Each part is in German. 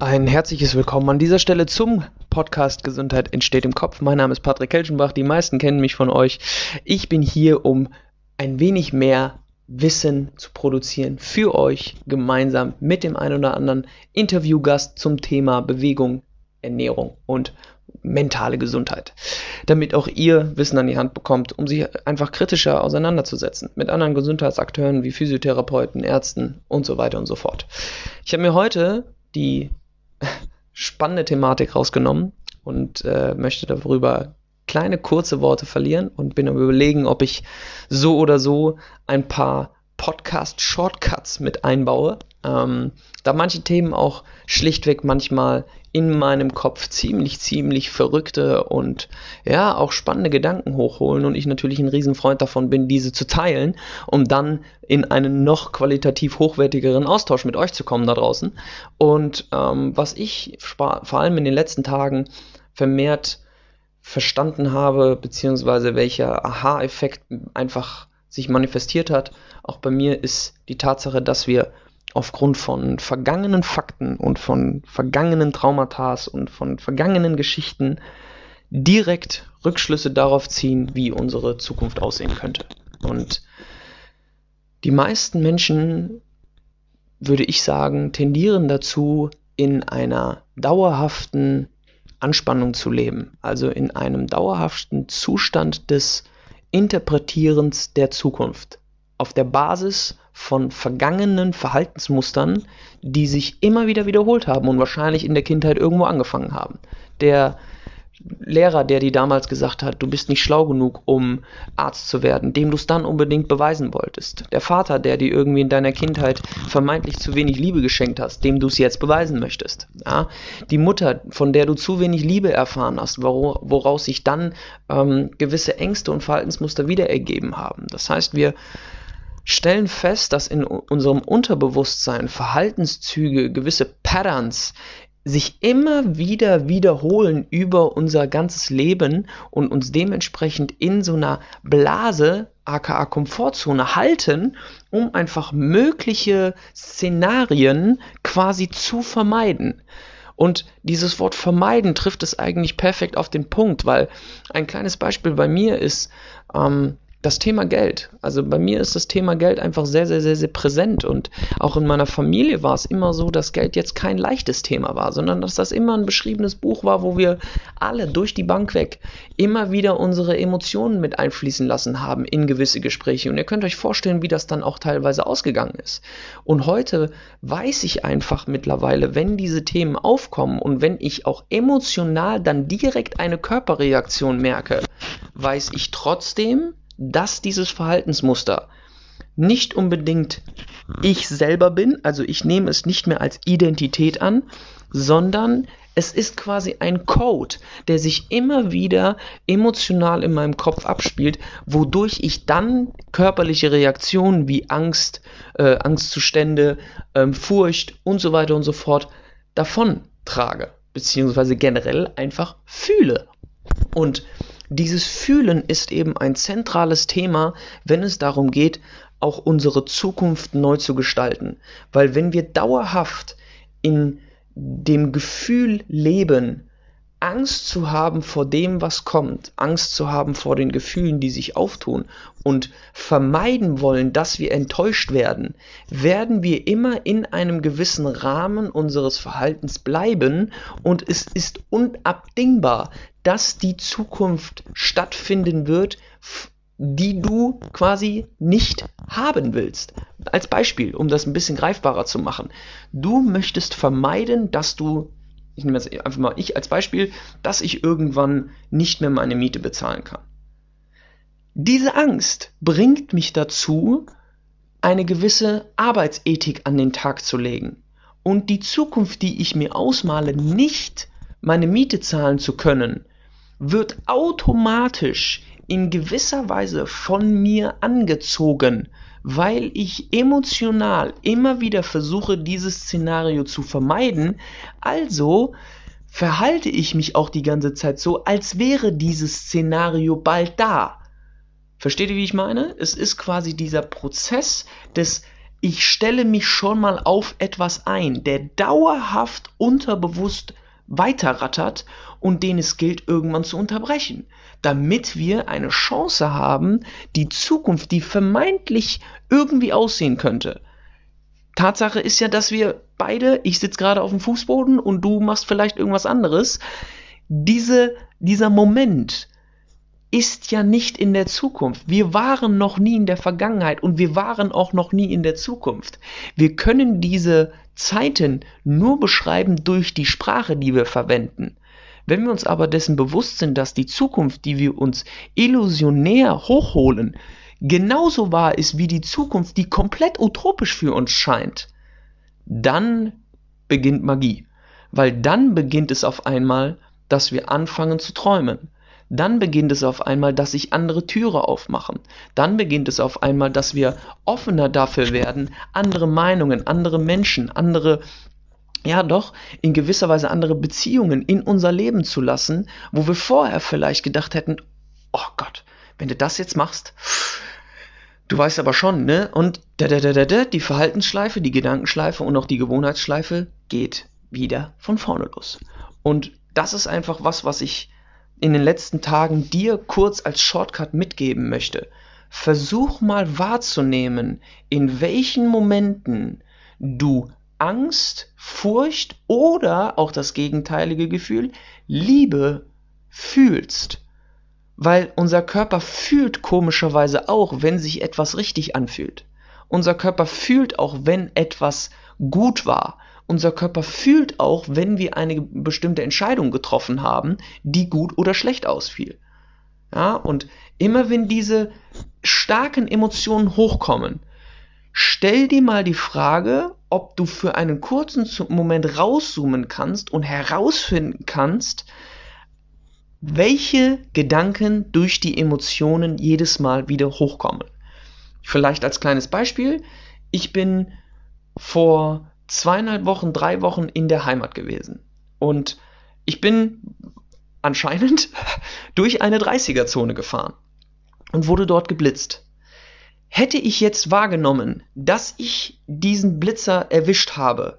Ein herzliches Willkommen an dieser Stelle zum Podcast Gesundheit entsteht im Kopf. Mein Name ist Patrick Kelchenbach, die meisten kennen mich von euch. Ich bin hier, um ein wenig mehr Wissen zu produzieren für euch gemeinsam mit dem einen oder anderen Interviewgast zum Thema Bewegung, Ernährung und mentale Gesundheit, damit auch ihr Wissen an die Hand bekommt, um sich einfach kritischer auseinanderzusetzen mit anderen Gesundheitsakteuren wie Physiotherapeuten, Ärzten und so weiter und so fort. Ich habe mir heute die spannende Thematik rausgenommen und äh, möchte darüber kleine kurze Worte verlieren und bin am überlegen, ob ich so oder so ein paar Podcast-Shortcuts mit einbaue, ähm, da manche Themen auch schlichtweg manchmal in meinem Kopf ziemlich, ziemlich verrückte und ja, auch spannende Gedanken hochholen und ich natürlich ein Riesenfreund davon bin, diese zu teilen, um dann in einen noch qualitativ hochwertigeren Austausch mit euch zu kommen da draußen. Und ähm, was ich vor allem in den letzten Tagen vermehrt verstanden habe, beziehungsweise welcher Aha-Effekt einfach sich manifestiert hat, auch bei mir ist die Tatsache, dass wir aufgrund von vergangenen Fakten und von vergangenen Traumata und von vergangenen Geschichten direkt Rückschlüsse darauf ziehen, wie unsere Zukunft aussehen könnte. Und die meisten Menschen, würde ich sagen, tendieren dazu, in einer dauerhaften Anspannung zu leben, also in einem dauerhaften Zustand des Interpretierens der Zukunft auf der Basis von vergangenen Verhaltensmustern, die sich immer wieder wiederholt haben und wahrscheinlich in der Kindheit irgendwo angefangen haben. Der Lehrer, der dir damals gesagt hat, du bist nicht schlau genug, um Arzt zu werden, dem du es dann unbedingt beweisen wolltest. Der Vater, der dir irgendwie in deiner Kindheit vermeintlich zu wenig Liebe geschenkt hast, dem du es jetzt beweisen möchtest. Ja? Die Mutter, von der du zu wenig Liebe erfahren hast, woraus sich dann ähm, gewisse Ängste und Verhaltensmuster wieder ergeben haben. Das heißt, wir stellen fest, dass in unserem Unterbewusstsein Verhaltenszüge, gewisse Patterns sich immer wieder wiederholen über unser ganzes Leben und uns dementsprechend in so einer Blase, aka Komfortzone halten, um einfach mögliche Szenarien quasi zu vermeiden. Und dieses Wort vermeiden trifft es eigentlich perfekt auf den Punkt, weil ein kleines Beispiel bei mir ist, ähm, das Thema Geld. Also bei mir ist das Thema Geld einfach sehr, sehr, sehr, sehr präsent und auch in meiner Familie war es immer so, dass Geld jetzt kein leichtes Thema war, sondern dass das immer ein beschriebenes Buch war, wo wir alle durch die Bank weg immer wieder unsere Emotionen mit einfließen lassen haben in gewisse Gespräche. Und ihr könnt euch vorstellen, wie das dann auch teilweise ausgegangen ist. Und heute weiß ich einfach mittlerweile, wenn diese Themen aufkommen und wenn ich auch emotional dann direkt eine Körperreaktion merke, weiß ich trotzdem, dass dieses Verhaltensmuster nicht unbedingt ich selber bin, also ich nehme es nicht mehr als Identität an, sondern es ist quasi ein Code, der sich immer wieder emotional in meinem Kopf abspielt, wodurch ich dann körperliche Reaktionen wie Angst, äh, Angstzustände, ähm, Furcht und so weiter und so fort davon trage, beziehungsweise generell einfach fühle. Und dieses Fühlen ist eben ein zentrales Thema, wenn es darum geht, auch unsere Zukunft neu zu gestalten. Weil wenn wir dauerhaft in dem Gefühl leben, Angst zu haben vor dem, was kommt, Angst zu haben vor den Gefühlen, die sich auftun und vermeiden wollen, dass wir enttäuscht werden, werden wir immer in einem gewissen Rahmen unseres Verhaltens bleiben und es ist unabdingbar, dass die Zukunft stattfinden wird, die du quasi nicht haben willst. Als Beispiel, um das ein bisschen greifbarer zu machen. Du möchtest vermeiden, dass du ich nehme jetzt einfach mal ich als Beispiel, dass ich irgendwann nicht mehr meine Miete bezahlen kann. Diese Angst bringt mich dazu, eine gewisse Arbeitsethik an den Tag zu legen. Und die Zukunft, die ich mir ausmale, nicht meine Miete zahlen zu können, wird automatisch in gewisser Weise von mir angezogen, weil ich emotional immer wieder versuche, dieses Szenario zu vermeiden. Also verhalte ich mich auch die ganze Zeit so, als wäre dieses Szenario bald da. Versteht ihr, wie ich meine? Es ist quasi dieser Prozess des ich stelle mich schon mal auf etwas ein, der dauerhaft unterbewusst weiterrattert und den es gilt irgendwann zu unterbrechen, damit wir eine Chance haben, die Zukunft, die vermeintlich irgendwie aussehen könnte. Tatsache ist ja, dass wir beide, ich sitze gerade auf dem Fußboden und du machst vielleicht irgendwas anderes, diese, dieser Moment, ist ja nicht in der Zukunft. Wir waren noch nie in der Vergangenheit und wir waren auch noch nie in der Zukunft. Wir können diese Zeiten nur beschreiben durch die Sprache, die wir verwenden. Wenn wir uns aber dessen bewusst sind, dass die Zukunft, die wir uns illusionär hochholen, genauso wahr ist wie die Zukunft, die komplett utopisch für uns scheint, dann beginnt Magie. Weil dann beginnt es auf einmal, dass wir anfangen zu träumen dann beginnt es auf einmal, dass sich andere Türe aufmachen. Dann beginnt es auf einmal, dass wir offener dafür werden, andere Meinungen, andere Menschen, andere ja doch in gewisser Weise andere Beziehungen in unser Leben zu lassen, wo wir vorher vielleicht gedacht hätten, oh Gott, wenn du das jetzt machst, du weißt aber schon, ne? Und da, da, da, da, da, die Verhaltensschleife, die Gedankenschleife und auch die Gewohnheitsschleife geht wieder von vorne los. Und das ist einfach was, was ich in den letzten Tagen dir kurz als Shortcut mitgeben möchte. Versuch mal wahrzunehmen, in welchen Momenten du Angst, Furcht oder auch das gegenteilige Gefühl, Liebe fühlst. Weil unser Körper fühlt komischerweise auch, wenn sich etwas richtig anfühlt. Unser Körper fühlt auch, wenn etwas gut war unser Körper fühlt auch, wenn wir eine bestimmte Entscheidung getroffen haben, die gut oder schlecht ausfiel. Ja, und immer wenn diese starken Emotionen hochkommen, stell dir mal die Frage, ob du für einen kurzen Moment rauszoomen kannst und herausfinden kannst, welche Gedanken durch die Emotionen jedes Mal wieder hochkommen. Vielleicht als kleines Beispiel, ich bin vor zweieinhalb Wochen, drei Wochen in der Heimat gewesen. Und ich bin anscheinend durch eine 30er-Zone gefahren und wurde dort geblitzt. Hätte ich jetzt wahrgenommen, dass ich diesen Blitzer erwischt habe,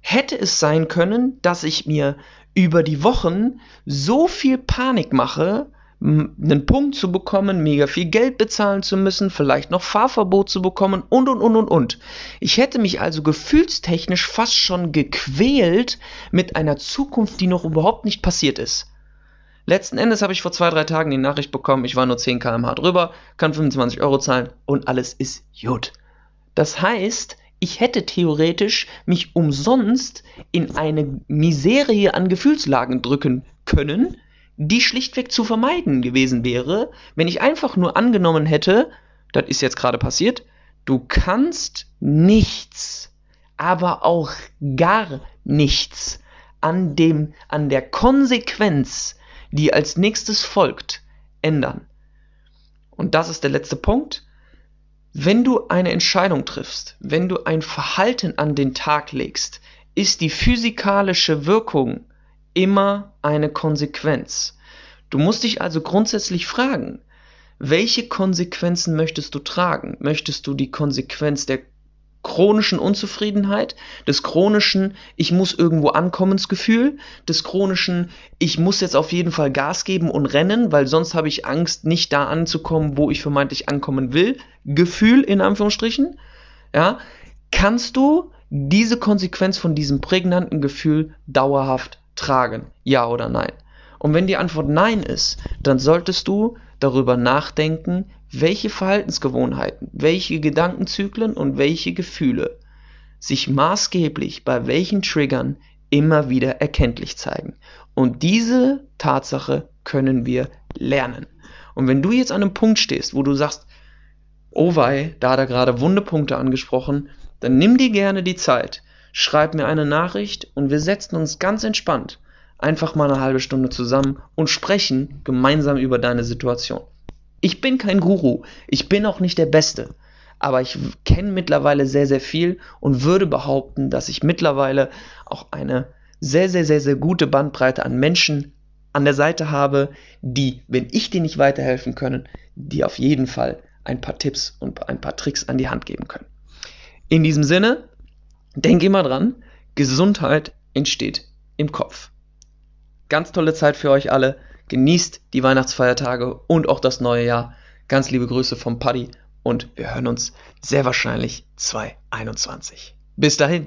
hätte es sein können, dass ich mir über die Wochen so viel Panik mache, einen Punkt zu bekommen, mega viel Geld bezahlen zu müssen, vielleicht noch Fahrverbot zu bekommen und und und und und. Ich hätte mich also gefühlstechnisch fast schon gequält mit einer Zukunft, die noch überhaupt nicht passiert ist. Letzten Endes habe ich vor zwei, drei Tagen die Nachricht bekommen, ich war nur 10 km/h drüber, kann 25 Euro zahlen und alles ist gut. Das heißt, ich hätte theoretisch mich umsonst in eine Miserie an Gefühlslagen drücken können, die schlichtweg zu vermeiden gewesen wäre, wenn ich einfach nur angenommen hätte, das ist jetzt gerade passiert, du kannst nichts, aber auch gar nichts an dem, an der Konsequenz, die als nächstes folgt, ändern. Und das ist der letzte Punkt. Wenn du eine Entscheidung triffst, wenn du ein Verhalten an den Tag legst, ist die physikalische Wirkung immer eine Konsequenz. Du musst dich also grundsätzlich fragen, welche Konsequenzen möchtest du tragen? Möchtest du die Konsequenz der chronischen Unzufriedenheit, des chronischen Ich muss irgendwo ankommensgefühl, des chronischen Ich muss jetzt auf jeden Fall Gas geben und rennen, weil sonst habe ich Angst, nicht da anzukommen, wo ich vermeintlich ankommen will, Gefühl in Anführungsstrichen, ja, kannst du diese Konsequenz von diesem prägnanten Gefühl dauerhaft tragen? Ja oder nein? Und wenn die Antwort Nein ist, dann solltest du darüber nachdenken, welche Verhaltensgewohnheiten, welche Gedankenzyklen und welche Gefühle sich maßgeblich bei welchen Triggern immer wieder erkenntlich zeigen. Und diese Tatsache können wir lernen. Und wenn du jetzt an einem Punkt stehst, wo du sagst, oh wei, da hat er gerade Wundepunkte angesprochen, dann nimm dir gerne die Zeit, schreib mir eine Nachricht und wir setzen uns ganz entspannt einfach mal eine halbe Stunde zusammen und sprechen gemeinsam über deine Situation. Ich bin kein Guru, ich bin auch nicht der Beste, aber ich kenne mittlerweile sehr, sehr viel und würde behaupten, dass ich mittlerweile auch eine sehr, sehr, sehr, sehr gute Bandbreite an Menschen an der Seite habe, die, wenn ich dir nicht weiterhelfen können, die auf jeden Fall ein paar Tipps und ein paar Tricks an die Hand geben können. In diesem Sinne, denk immer dran, Gesundheit entsteht im Kopf. Ganz tolle Zeit für euch alle. Genießt die Weihnachtsfeiertage und auch das neue Jahr. Ganz liebe Grüße vom Paddy und wir hören uns sehr wahrscheinlich 2021. Bis dahin.